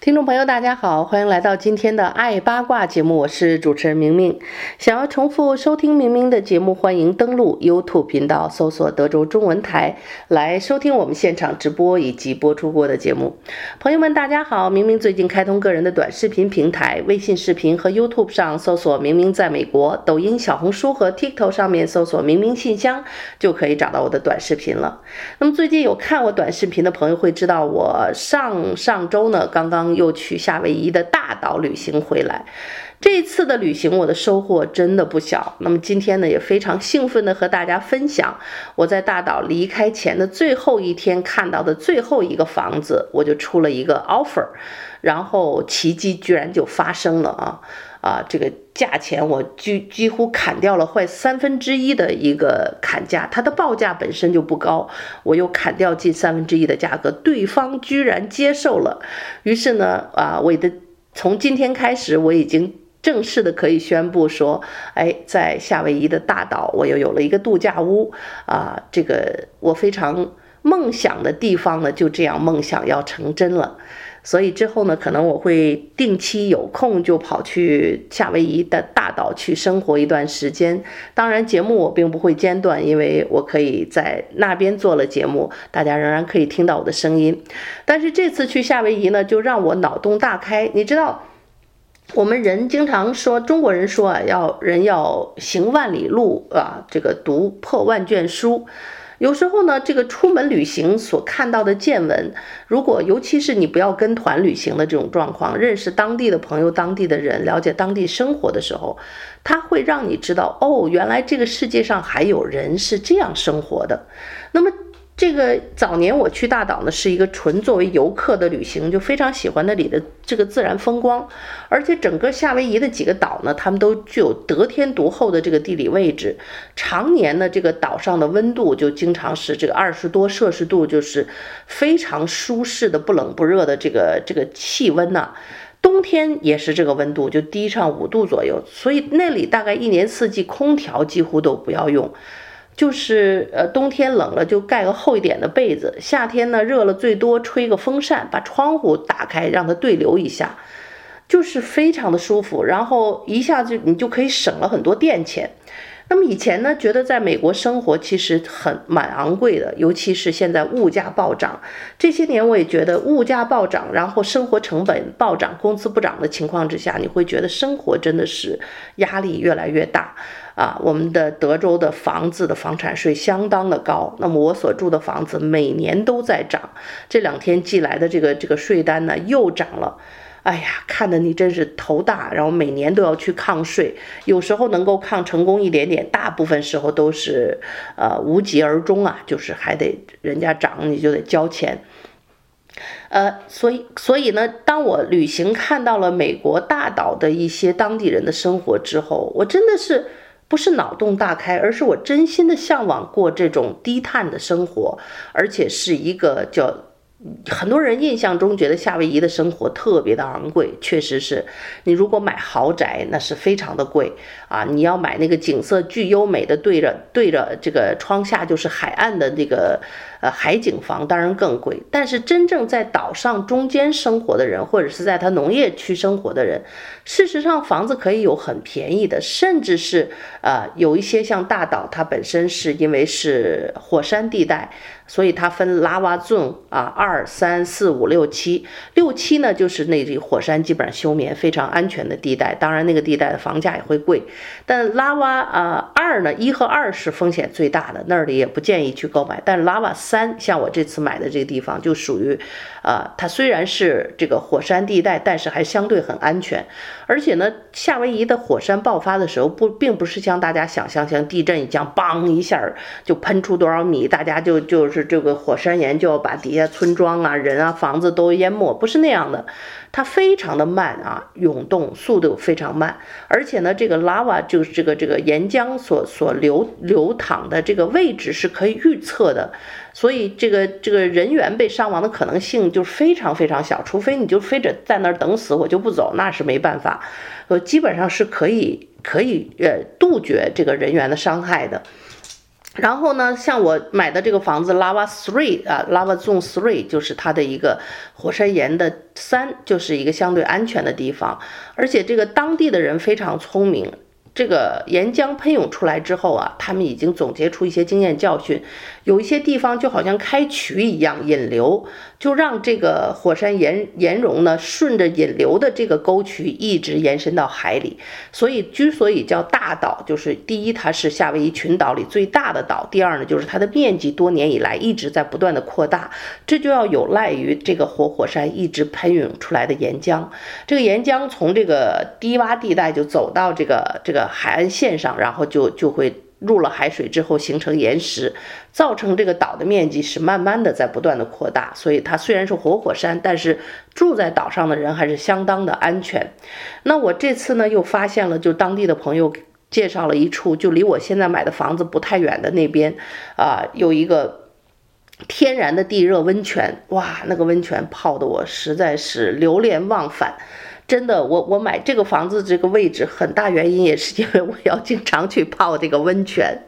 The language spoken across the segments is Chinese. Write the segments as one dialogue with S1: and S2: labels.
S1: 听众朋友，大家好，欢迎来到今天的爱八卦节目，我是主持人明明。想要重复收听明明的节目，欢迎登录 YouTube 频道，搜索德州中文台来收听我们现场直播以及播出过的节目。朋友们，大家好，明明最近开通个人的短视频平台，微信视频和 YouTube 上搜索“明明在美国”，抖音、小红书和 TikTok 上面搜索“明明信箱”就可以找到我的短视频了。那么最近有看我短视频的朋友会知道，我上上周呢刚刚。又去夏威夷的大岛旅行回来，这次的旅行我的收获真的不小。那么今天呢，也非常兴奋的和大家分享我在大岛离开前的最后一天看到的最后一个房子，我就出了一个 offer，然后奇迹居然就发生了啊！啊，这个价钱我几几乎砍掉了快三分之一的一个砍价，它的报价本身就不高，我又砍掉近三分之一的价格，对方居然接受了。于是呢，啊，我的从今天开始，我已经正式的可以宣布说，哎，在夏威夷的大岛，我又有了一个度假屋啊，这个我非常梦想的地方呢，就这样梦想要成真了。所以之后呢，可能我会定期有空就跑去夏威夷的大岛去生活一段时间。当然，节目我并不会间断，因为我可以在那边做了节目，大家仍然可以听到我的声音。但是这次去夏威夷呢，就让我脑洞大开。你知道，我们人经常说，中国人说啊，要人要行万里路啊，这个读破万卷书。有时候呢，这个出门旅行所看到的见闻，如果尤其是你不要跟团旅行的这种状况，认识当地的朋友、当地的人，了解当地生活的时候，它会让你知道，哦，原来这个世界上还有人是这样生活的。那么。这个早年我去大岛呢，是一个纯作为游客的旅行，就非常喜欢那里的这个自然风光，而且整个夏威夷的几个岛呢，它们都具有得天独厚的这个地理位置，常年呢，这个岛上的温度就经常是这个二十多摄氏度，就是非常舒适的不冷不热的这个这个气温呐，冬天也是这个温度，就低上五度左右，所以那里大概一年四季空调几乎都不要用。就是呃，冬天冷了就盖个厚一点的被子，夏天呢热了最多吹个风扇，把窗户打开让它对流一下，就是非常的舒服，然后一下子你就可以省了很多电钱。那么以前呢，觉得在美国生活其实很蛮昂贵的，尤其是现在物价暴涨。这些年我也觉得物价暴涨，然后生活成本暴涨，工资不涨的情况之下，你会觉得生活真的是压力越来越大啊。我们的德州的房子的房产税相当的高，那么我所住的房子每年都在涨。这两天寄来的这个这个税单呢，又涨了。哎呀，看得你真是头大，然后每年都要去抗税，有时候能够抗成功一点点，大部分时候都是呃无疾而终啊，就是还得人家涨你就得交钱，呃，所以所以呢，当我旅行看到了美国大岛的一些当地人的生活之后，我真的是不是脑洞大开，而是我真心的向往过这种低碳的生活，而且是一个叫。很多人印象中觉得夏威夷的生活特别的昂贵，确实是。你如果买豪宅，那是非常的贵啊！你要买那个景色巨优美的，对着对着这个窗下就是海岸的那个呃海景房，当然更贵。但是真正在岛上中间生活的人，或者是在他农业区生活的人，事实上房子可以有很便宜的，甚至是呃有一些像大岛，它本身是因为是火山地带。所以它分 lava zone 啊，二三四五六七，六七呢就是那里火山基本上休眠非常安全的地带，当然那个地带的房价也会贵，但拉瓦啊二呢，一和二是风险最大的，那里也不建议去购买。但是 lava 三，像我这次买的这个地方就属于，啊，它虽然是这个火山地带，但是还相对很安全，而且呢，夏威夷的火山爆发的时候不，并不是像大家想象像地震一样，梆一下就喷出多少米，大家就。就是这个火山岩就要把底下村庄啊、人啊、房子都淹没，不是那样的。它非常的慢啊，涌动速度非常慢，而且呢，这个 lava 就是这个这个岩浆所所流流淌的这个位置是可以预测的，所以这个这个人员被伤亡的可能性就非常非常小，除非你就非得在那儿等死，我就不走，那是没办法，呃，基本上是可以可以呃杜绝这个人员的伤害的。然后呢，像我买的这个房子，Lava Three 啊，Lava Zone Three 就是它的一个火山岩的三，就是一个相对安全的地方，而且这个当地的人非常聪明。这个岩浆喷涌出来之后啊，他们已经总结出一些经验教训，有一些地方就好像开渠一样引流，就让这个火山岩岩溶呢顺着引流的这个沟渠一直延伸到海里。所以之所以叫大岛，就是第一它是夏威夷群岛里最大的岛，第二呢就是它的面积多年以来一直在不断的扩大，这就要有赖于这个活火山一直喷涌出来的岩浆。这个岩浆从这个低洼地带就走到这个这个。海岸线上，然后就就会入了海水之后形成岩石，造成这个岛的面积是慢慢的在不断的扩大。所以它虽然是活火山，但是住在岛上的人还是相当的安全。那我这次呢又发现了，就当地的朋友介绍了一处，就离我现在买的房子不太远的那边啊，有一个天然的地热温泉。哇，那个温泉泡的我实在是流连忘返。真的，我我买这个房子这个位置很大原因也是因为我要经常去泡这个温泉，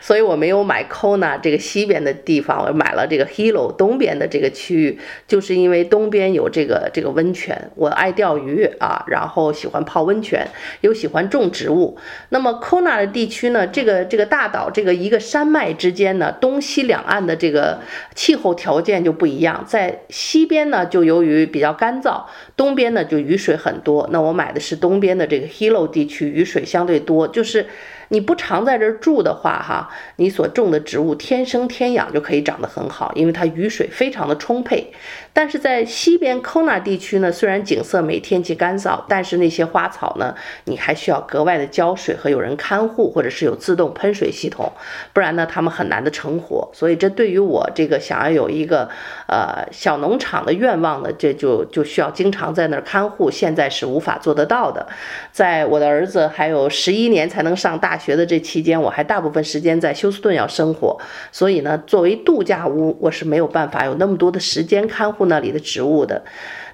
S1: 所以我没有买 Kona 这个西边的地方，我买了这个 Hilo 东边的这个区域，就是因为东边有这个这个温泉，我爱钓鱼啊，然后喜欢泡温泉，又喜欢种植物。那么 Kona 的地区呢，这个这个大岛这个一个山脉之间呢，东西两岸的这个气候条件就不一样，在西边呢就由于比较干燥，东边呢就雨水。很多，那我买的是东边的这个 Hilo 地区，雨水相对多，就是。你不常在这儿住的话，哈，你所种的植物天生天养就可以长得很好，因为它雨水非常的充沛。但是在西边 Kona 地区呢，虽然景色美，天气干燥，但是那些花草呢，你还需要格外的浇水和有人看护，或者是有自动喷水系统，不然呢，它们很难的成活。所以这对于我这个想要有一个呃小农场的愿望呢，这就就需要经常在那儿看护，现在是无法做得到的。在我的儿子还有十一年才能上大学的这期间，我还大部分时间在休斯顿要生活，所以呢，作为度假屋，我是没有办法有那么多的时间看护那里的植物的。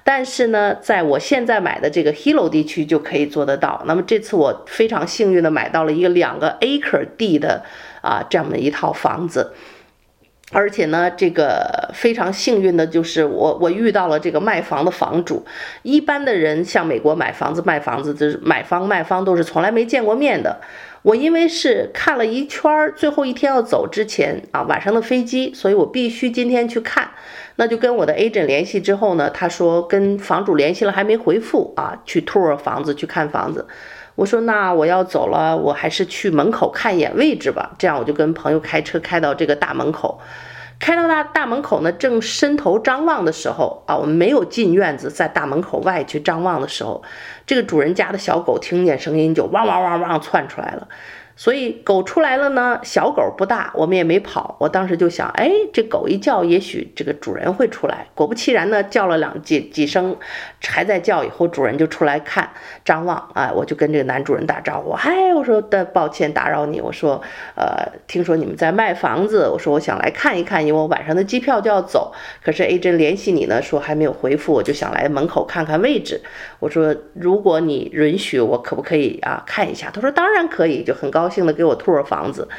S1: 但是呢，在我现在买的这个 Hilo 地区就可以做得到。那么这次我非常幸运的买到了一个两个 acre 地的啊这样的一套房子。而且呢，这个非常幸运的就是我，我遇到了这个卖房的房主。一般的人像美国买房子、卖房子，就是买方卖方都是从来没见过面的。我因为是看了一圈儿，最后一天要走之前啊，晚上的飞机，所以我必须今天去看。那就跟我的 agent 联系之后呢，他说跟房主联系了还没回复啊，去 tour 房子去看房子。我说那我要走了，我还是去门口看一眼位置吧。这样我就跟朋友开车开到这个大门口，开到大大门口呢，正伸头张望的时候啊，我们没有进院子，在大门口外去张望的时候，这个主人家的小狗听见声音就汪汪汪汪窜出来了。所以狗出来了呢，小狗不大，我们也没跑。我当时就想，哎，这狗一叫，也许这个主人会出来。果不其然呢，叫了两几几声，还在叫，以后主人就出来看张望。哎，我就跟这个男主人打招呼，嗨，我说的抱歉打扰你，我说，呃，听说你们在卖房子，我说我想来看一看，因为我晚上的机票就要走。可是 agent 联系你呢，说还没有回复，我就想来门口看看位置。我说，如果你允许，我可不可以啊看一下？他说当然可以，就很高。高兴的给我吐了房子，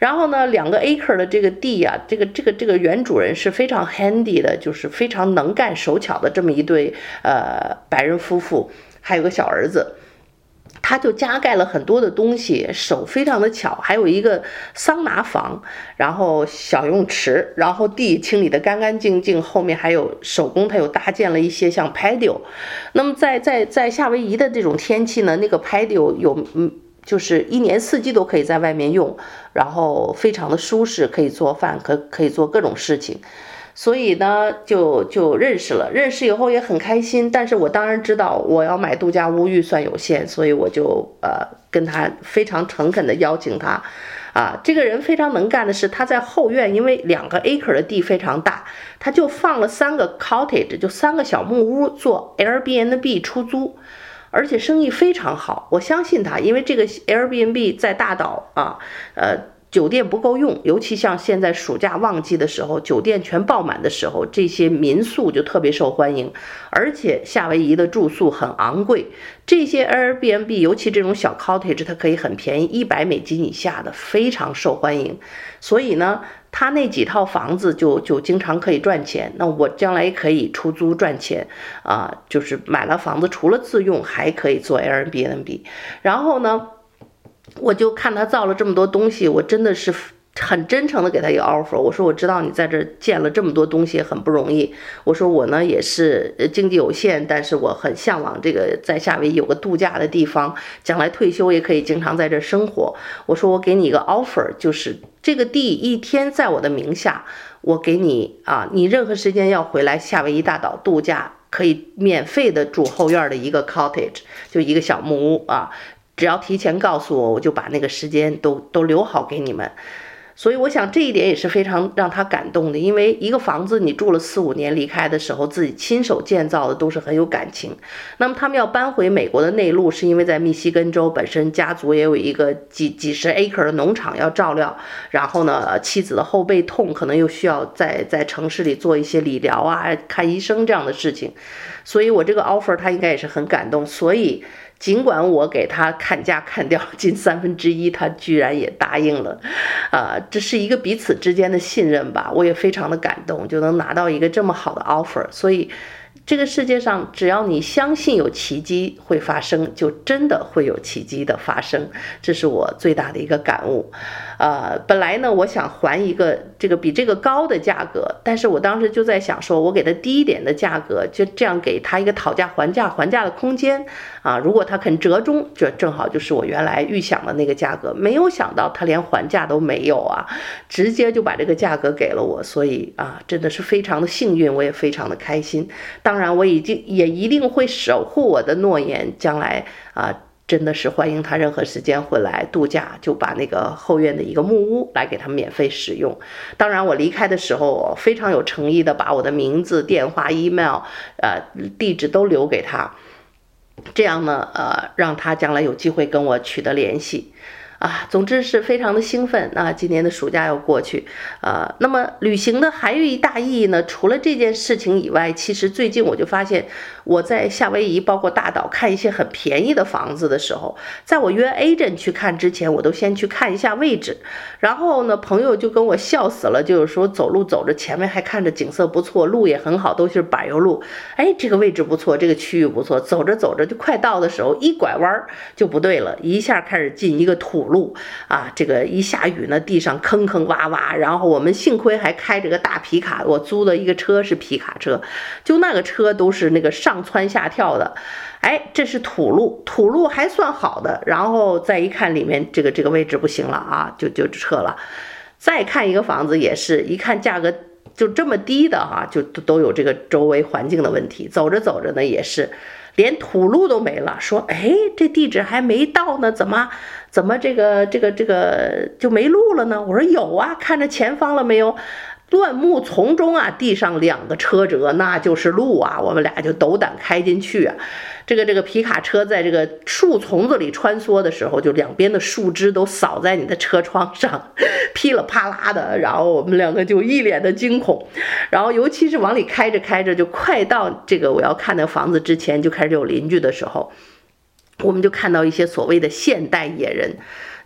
S1: 然后呢，两个 acre 的这个地呀、啊，这个这个这个原主人是非常 handy 的，就是非常能干手巧的这么一对呃白人夫妇，还有个小儿子，他就加盖了很多的东西，手非常的巧，还有一个桑拿房，然后小泳池，然后地清理得干干净净，后面还有手工，他又搭建了一些像 patio。那么在在在夏威夷的这种天气呢，那个 patio 有嗯。就是一年四季都可以在外面用，然后非常的舒适，可以做饭，可可以做各种事情。所以呢，就就认识了。认识以后也很开心，但是我当然知道我要买度假屋预算有限，所以我就呃跟他非常诚恳的邀请他。啊，这个人非常能干的是，他在后院，因为两个 acre 的地非常大，他就放了三个 cottage，就三个小木屋做 Airbnb 出租，而且生意非常好。我相信他，因为这个 Airbnb 在大岛啊，呃。酒店不够用，尤其像现在暑假旺季的时候，酒店全爆满的时候，这些民宿就特别受欢迎。而且夏威夷的住宿很昂贵，这些 Airbnb，尤其这种小 cottage，它可以很便宜，一百美金以下的非常受欢迎。所以呢，他那几套房子就就经常可以赚钱。那我将来也可以出租赚钱啊，就是买了房子，除了自用，还可以做 Airbnb。然后呢，我就看他造了这么多东西，我真的是很真诚的给他一个 offer。我说我知道你在这儿建了这么多东西很不容易。我说我呢也是经济有限，但是我很向往这个在夏威夷有个度假的地方，将来退休也可以经常在这儿生活。我说我给你一个 offer，就是这个地一天在我的名下，我给你啊，你任何时间要回来夏威夷大岛度假，可以免费的住后院的一个 cottage，就一个小木屋啊。只要提前告诉我，我就把那个时间都都留好给你们。所以我想这一点也是非常让他感动的，因为一个房子你住了四五年，离开的时候自己亲手建造的都是很有感情。那么他们要搬回美国的内陆，是因为在密西根州本身家族也有一个几几十 acre 的农场要照料，然后呢，妻子的后背痛，可能又需要在在城市里做一些理疗啊、看医生这样的事情。所以我这个 offer 他应该也是很感动，所以。尽管我给他砍价砍掉近三分之一，他居然也答应了，啊，这是一个彼此之间的信任吧，我也非常的感动，就能拿到一个这么好的 offer，所以。这个世界上，只要你相信有奇迹会发生，就真的会有奇迹的发生。这是我最大的一个感悟。呃，本来呢，我想还一个这个比这个高的价格，但是我当时就在想说，我给他低一点的价格，就这样给他一个讨价还价还价的空间啊。如果他肯折中，这正好就是我原来预想的那个价格。没有想到他连还价都没有啊，直接就把这个价格给了我。所以啊，真的是非常的幸运，我也非常的开心。当当然，我已经也一定会守护我的诺言。将来啊，真的是欢迎他任何时间回来度假，就把那个后院的一个木屋来给他免费使用。当然，我离开的时候非常有诚意的把我的名字、电话、email、呃地址都留给他，这样呢，呃，让他将来有机会跟我取得联系。啊，总之是非常的兴奋。那今年的暑假要过去，呃，那么旅行的还有一大意义呢。除了这件事情以外，其实最近我就发现，我在夏威夷，包括大岛看一些很便宜的房子的时候，在我约 agent 去看之前，我都先去看一下位置。然后呢，朋友就跟我笑死了，就是说走路走着前面还看着景色不错，路也很好，都是柏油路。哎，这个位置不错，这个区域不错。走着走着就快到的时候，一拐弯就不对了，一下开始进一个土。路啊，这个一下雨呢，地上坑坑洼洼，然后我们幸亏还开着个大皮卡，我租的一个车是皮卡车，就那个车都是那个上蹿下跳的，哎，这是土路，土路还算好的，然后再一看里面这个这个位置不行了啊，就就撤了，再看一个房子也是一看价格就这么低的哈、啊，就都都有这个周围环境的问题，走着走着呢也是。连土路都没了，说，哎，这地址还没到呢，怎么，怎么这个这个这个就没路了呢？我说有啊，看着前方了没有？乱木丛中啊，地上两个车辙，那就是路啊！我们俩就斗胆开进去啊。这个这个皮卡车在这个树丛子里穿梭的时候，就两边的树枝都扫在你的车窗上，噼里啪啦的。然后我们两个就一脸的惊恐。然后尤其是往里开着开着，就快到这个我要看那房子之前，就开始有邻居的时候，我们就看到一些所谓的现代野人。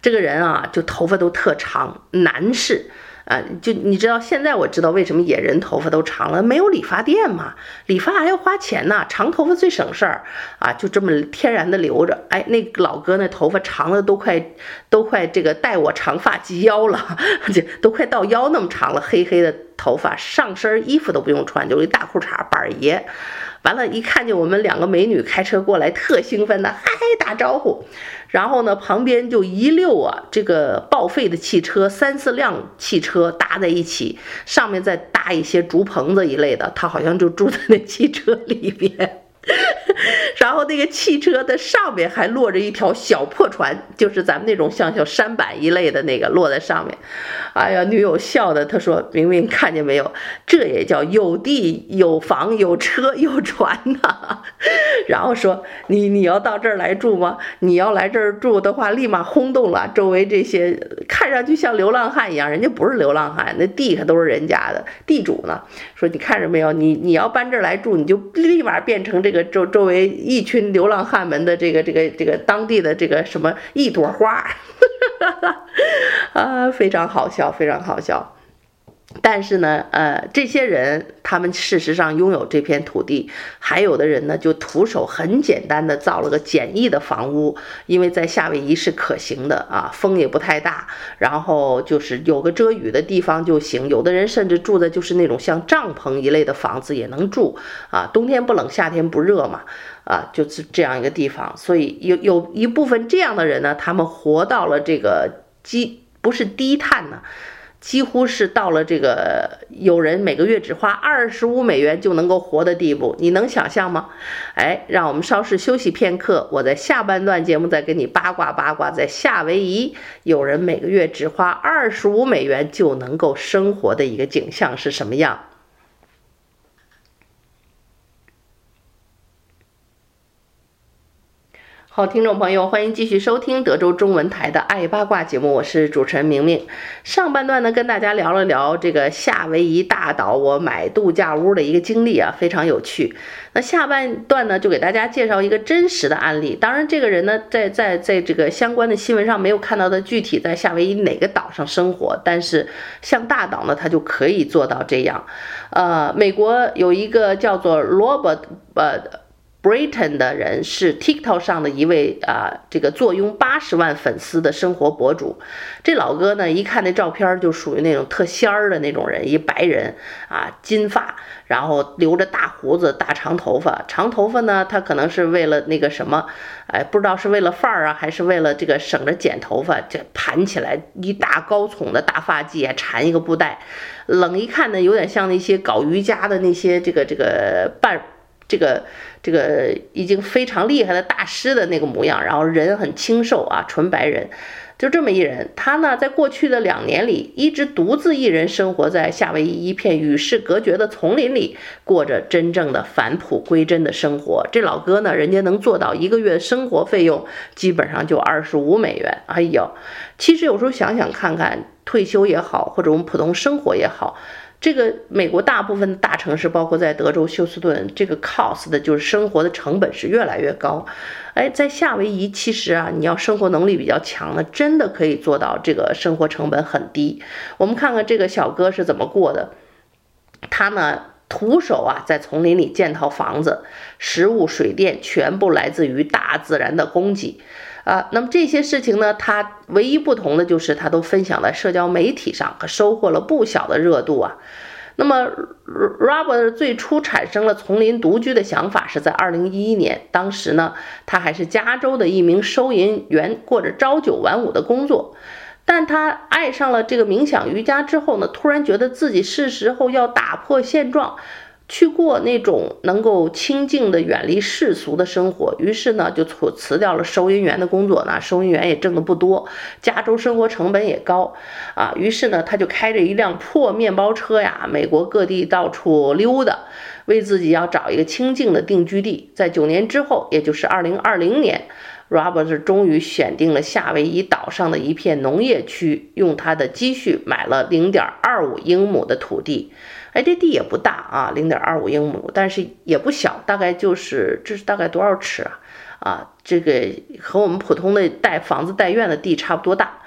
S1: 这个人啊，就头发都特长，男士。啊，就你知道，现在我知道为什么野人头发都长了，没有理发店嘛，理发还要花钱呢，长头发最省事儿啊，就这么天然的留着。哎，那老哥那头发长的都快都快这个带我长发及腰了，就都快到腰那么长了，黑黑的头发，上身衣服都不用穿，就一大裤衩板儿爷。完了，一看见我们两个美女开车过来，特兴奋的嗨打招呼。然后呢，旁边就一溜啊，这个报废的汽车，三四辆汽车搭在一起，上面再搭一些竹棚子一类的，他好像就住在那汽车里边。然后那个汽车的上面还落着一条小破船，就是咱们那种像小舢板一类的那个落在上面。哎呀，女友笑的，她说：“明明看见没有，这也叫有地有房有车有船呐。”然后说：“你你要到这儿来住吗？你要来这儿住的话，立马轰动了周围这些看上去像流浪汉一样，人家不是流浪汉，那地可都是人家的，地主呢。说你看着没有，你你要搬这儿来住，你就立马变成这这个周周围一群流浪汉们的这个这个这个当地的这个什么一朵花。”啊，非常好笑，非常好笑。但是呢，呃，这些人他们事实上拥有这片土地，还有的人呢就徒手很简单的造了个简易的房屋，因为在夏威夷是可行的啊，风也不太大，然后就是有个遮雨的地方就行。有的人甚至住的就是那种像帐篷一类的房子也能住啊，冬天不冷，夏天不热嘛。啊，就是这样一个地方，所以有有一部分这样的人呢，他们活到了这个基不是低碳呢，几乎是到了这个有人每个月只花二十五美元就能够活的地步，你能想象吗？哎，让我们稍事休息片刻，我在下半段节目再给你八卦八卦，在夏威夷有人每个月只花二十五美元就能够生活的一个景象是什么样？好，听众朋友，欢迎继续收听德州中文台的《爱八卦》节目，我是主持人明明。上半段呢，跟大家聊了聊这个夏威夷大岛我买度假屋的一个经历啊，非常有趣。那下半段呢，就给大家介绍一个真实的案例。当然，这个人呢，在在在这个相关的新闻上没有看到的具体在夏威夷哪个岛上生活，但是像大岛呢，他就可以做到这样。呃，美国有一个叫做 Robert 呃。Britain 的人是 TikTok 上的一位啊、这个坐拥八十万粉丝的生活博主。这老哥呢，一看那照片就属于那种特仙儿的那种人，一白人啊，金发，然后留着大胡子、大长头发。长头发呢，他可能是为了那个什么，哎，不知道是为了范儿啊，还是为了这个省着剪头发，这盘起来一大高耸的大发髻，还缠一个布袋。冷一看呢，有点像那些搞瑜伽的那些这个这个半。这个这个已经非常厉害的大师的那个模样，然后人很清瘦啊，纯白人，就这么一人。他呢，在过去的两年里，一直独自一人生活在夏威夷一片与世隔绝的丛林里，过着真正的返璞归真的生活。这老哥呢，人家能做到一个月生活费用基本上就二十五美元。哎呦，其实有时候想想看看，退休也好，或者我们普通生活也好。这个美国大部分的大城市，包括在德州休斯顿，这个 cost 的就是生活的成本是越来越高。哎，在夏威夷，其实啊，你要生活能力比较强的，真的可以做到这个生活成本很低。我们看看这个小哥是怎么过的。他呢，徒手啊，在丛林里建套房子，食物、水电全部来自于大自然的供给。啊，那么这些事情呢，他唯一不同的就是他都分享在社交媒体上，可收获了不小的热度啊。那么，Robert 最初产生了丛林独居的想法是在2011年，当时呢，他还是加州的一名收银员，过着朝九晚五的工作。但他爱上了这个冥想瑜伽之后呢，突然觉得自己是时候要打破现状。去过那种能够清静的远离世俗的生活，于是呢就辞辞掉了收银员的工作。呢收银员也挣得不多，加州生活成本也高啊。于是呢他就开着一辆破面包车呀，美国各地到处溜达，为自己要找一个清静的定居地。在九年之后，也就是二零二零年，Robert 终于选定了夏威夷岛上的一片农业区，用他的积蓄买了零点二五英亩的土地。哎，这地也不大啊，零点二五英亩，但是也不小，大概就是这是大概多少尺啊？啊，这个和我们普通的带房子带院的地差不多大。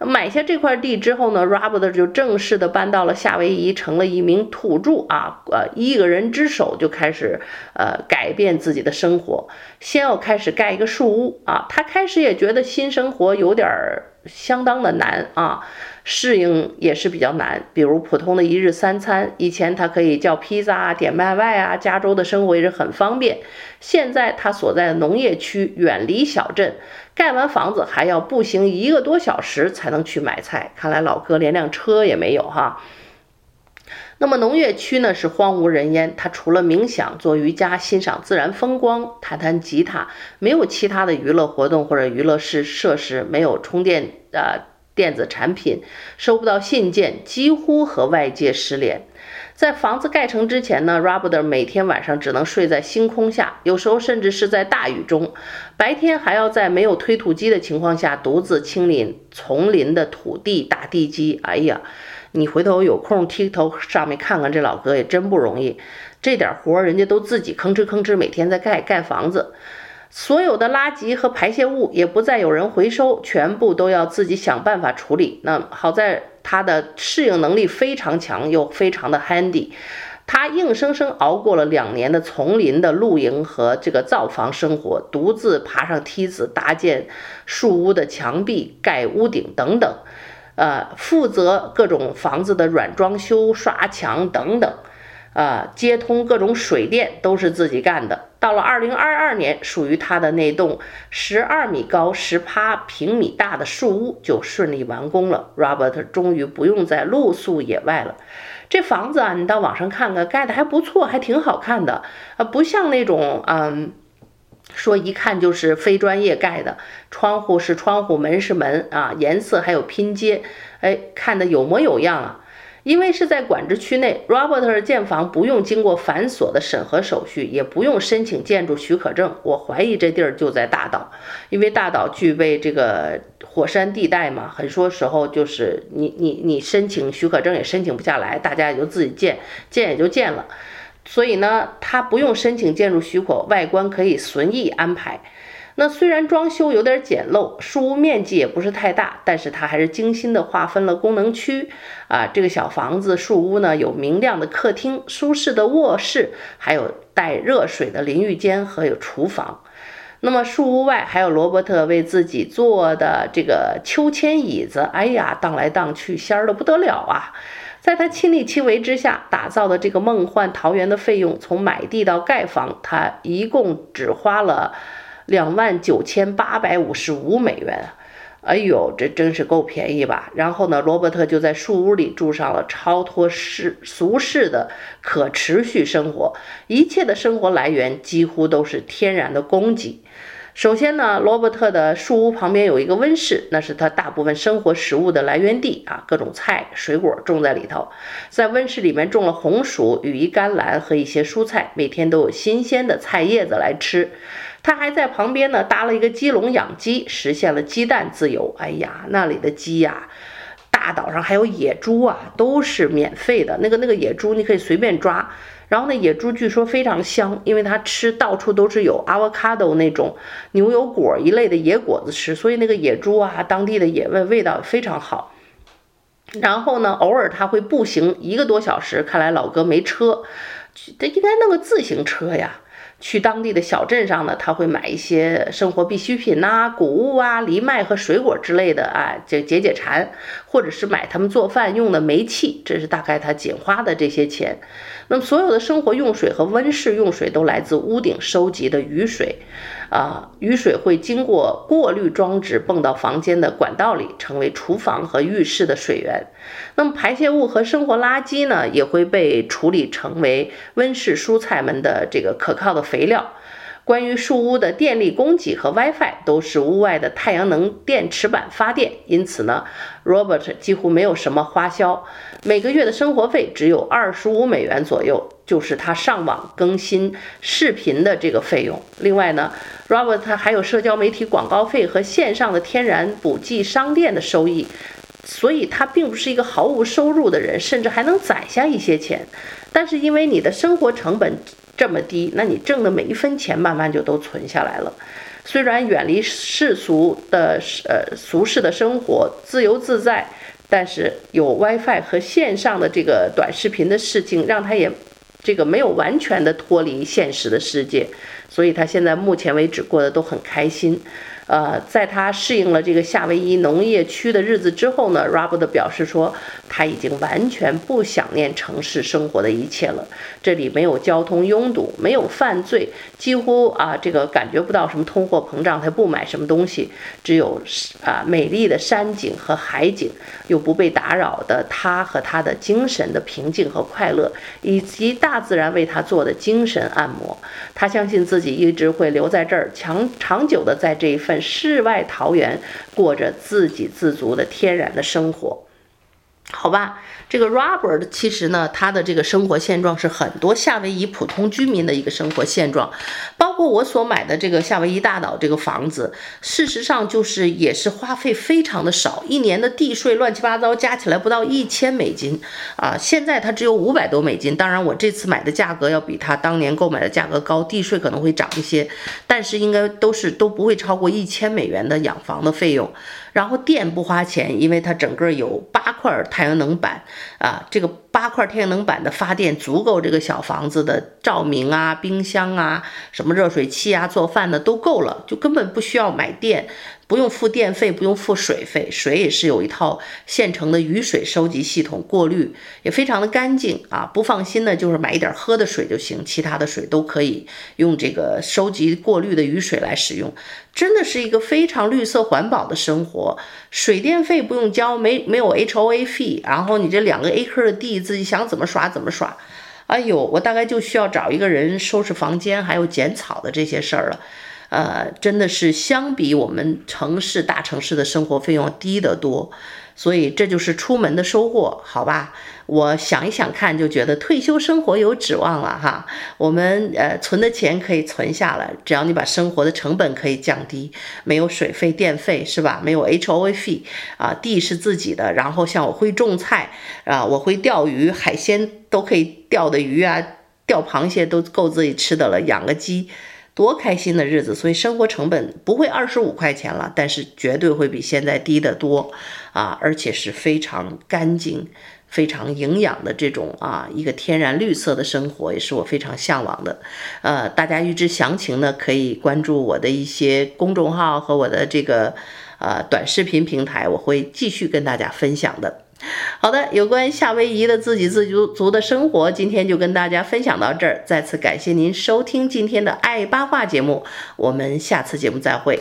S1: 买下这块地之后呢，Robert 就正式的搬到了夏威夷，成了一名土著啊，呃，一个人之手就开始呃改变自己的生活。先要开始盖一个树屋啊，他开始也觉得新生活有点儿。相当的难啊，适应也是比较难。比如普通的一日三餐，以前他可以叫披萨啊、点外卖啊，加州的生活也是很方便。现在他所在的农业区远离小镇，盖完房子还要步行一个多小时才能去买菜。看来老哥连辆车也没有哈。那么农业区呢，是荒无人烟，他除了冥想、做瑜伽、欣赏自然风光、弹弹吉他，没有其他的娱乐活动或者娱乐设设施，没有充电呃电子产品，收不到信件，几乎和外界失联。在房子盖成之前呢，Robert 每天晚上只能睡在星空下，有时候甚至是在大雨中，白天还要在没有推土机的情况下独自清理丛林的土地、打地基。哎呀！你回头有空剃头上面看看，这老哥也真不容易，这点活儿人家都自己吭哧吭哧每天在盖盖房子，所有的垃圾和排泄物也不再有人回收，全部都要自己想办法处理。那好在他的适应能力非常强，又非常的 handy，他硬生生熬过了两年的丛林的露营和这个灶房生活，独自爬上梯子搭建树屋的墙壁、盖屋顶等等。呃，负责各种房子的软装修、刷墙等等，呃，接通各种水电都是自己干的。到了二零二二年，属于他的那栋十二米高、十八平米大的树屋就顺利完工了。Robert 终于不用再露宿野外了。这房子啊，你到网上看看，盖的还不错，还挺好看的，啊，不像那种嗯。说一看就是非专业盖的，窗户是窗户，门是门啊，颜色还有拼接，哎，看得有模有样啊。因为是在管制区内，Robert 建房不用经过繁琐的审核手续，也不用申请建筑许可证。我怀疑这地儿就在大岛，因为大岛具备这个火山地带嘛，很多时候就是你你你申请许可证也申请不下来，大家也就自己建，建也就建了。所以呢，他不用申请建筑许可，外观可以随意安排。那虽然装修有点简陋，树屋面积也不是太大，但是它还是精心的划分了功能区。啊，这个小房子树屋呢，有明亮的客厅、舒适的卧室，还有带热水的淋浴间和有厨房。那么树屋外还有罗伯特为自己做的这个秋千椅子，哎呀，荡来荡去，仙儿的不得了啊！在他亲力亲为之下打造的这个梦幻桃园的费用，从买地到盖房，他一共只花了两万九千八百五十五美元。哎呦，这真是够便宜吧？然后呢，罗伯特就在树屋里住上了超脱世俗世的可持续生活，一切的生活来源几乎都是天然的供给。首先呢，罗伯特的树屋旁边有一个温室，那是他大部分生活食物的来源地啊，各种菜、水果种在里头。在温室里面种了红薯、羽衣甘蓝和一些蔬菜，每天都有新鲜的菜叶子来吃。他还在旁边呢搭了一个鸡笼养鸡，实现了鸡蛋自由。哎呀，那里的鸡呀，大岛上还有野猪啊，都是免费的。那个那个野猪你可以随便抓。然后呢，野猪据说非常香，因为它吃到处都是有 avocado 那种牛油果一类的野果子吃，所以那个野猪啊，当地的野味味道非常好。然后呢，偶尔他会步行一个多小时，看来老哥没车，他应该弄个自行车呀。去当地的小镇上呢，他会买一些生活必需品呐、谷物啊、藜麦和水果之类的啊，就解解馋，或者是买他们做饭用的煤气，这是大概他仅花的这些钱。那么所有的生活用水和温室用水都来自屋顶收集的雨水，啊，雨水会经过过滤装置泵到房间的管道里，成为厨房和浴室的水源。那么排泄物和生活垃圾呢，也会被处理成为温室蔬菜们的这个可靠的肥料。关于树屋的电力供给和 WiFi 都是屋外的太阳能电池板发电，因此呢，Robert 几乎没有什么花销，每个月的生活费只有二十五美元左右，就是他上网更新视频的这个费用。另外呢，Robert 还有社交媒体广告费和线上的天然补剂商店的收益，所以他并不是一个毫无收入的人，甚至还能攒下一些钱。但是因为你的生活成本，这么低，那你挣的每一分钱慢慢就都存下来了。虽然远离世俗的呃俗世的生活，自由自在，但是有 WiFi 和线上的这个短视频的事情，让他也这个没有完全的脱离现实的世界。所以他现在目前为止过得都很开心。呃，在他适应了这个夏威夷农业区的日子之后呢，Robert 表示说，他已经完全不想念城市生活的一切了。这里没有交通拥堵，没有犯罪，几乎啊，这个感觉不到什么通货膨胀，他不买什么东西，只有啊美丽的山景和海景，又不被打扰的他和他的精神的平静和快乐，以及大自然为他做的精神按摩。他相信自己一直会留在这儿，长长久的在这一份。世外桃源，过着自给自足的天然的生活，好吧。这个 Robert 其实呢，他的这个生活现状是很多夏威夷普通居民的一个生活现状，包括我所买的这个夏威夷大岛这个房子，事实上就是也是花费非常的少，一年的地税乱七八糟加起来不到一千美金啊，现在它只有五百多美金。当然，我这次买的价格要比他当年购买的价格高，地税可能会涨一些，但是应该都是都不会超过一千美元的养房的费用。然后电不花钱，因为它整个有八块太阳能板，啊，这个八块太阳能板的发电足够这个小房子的照明啊、冰箱啊、什么热水器啊、做饭的都够了，就根本不需要买电。不用付电费，不用付水费，水也是有一套现成的雨水收集系统，过滤也非常的干净啊。不放心的，就是买一点喝的水就行，其他的水都可以用这个收集过滤的雨水来使用，真的是一个非常绿色环保的生活。水电费不用交，没没有 HOA fee，然后你这两个 acre 的地自己想怎么耍怎么耍。哎呦，我大概就需要找一个人收拾房间，还有剪草的这些事儿了。呃，真的是相比我们城市大城市的生活费用低得多，所以这就是出门的收获，好吧？我想一想看，就觉得退休生活有指望了哈。我们呃存的钱可以存下来，只要你把生活的成本可以降低，没有水费电费是吧？没有 HOA fee 啊，地是自己的，然后像我会种菜啊，我会钓鱼，海鲜都可以钓的鱼啊，钓螃蟹都够自己吃的了，养个鸡。多开心的日子，所以生活成本不会二十五块钱了，但是绝对会比现在低得多啊！而且是非常干净、非常营养的这种啊，一个天然绿色的生活，也是我非常向往的。呃，大家预知详情呢，可以关注我的一些公众号和我的这个呃短视频平台，我会继续跟大家分享的。好的，有关夏威夷的自给自足足的生活，今天就跟大家分享到这儿。再次感谢您收听今天的爱八卦节目，我们下次节目再会。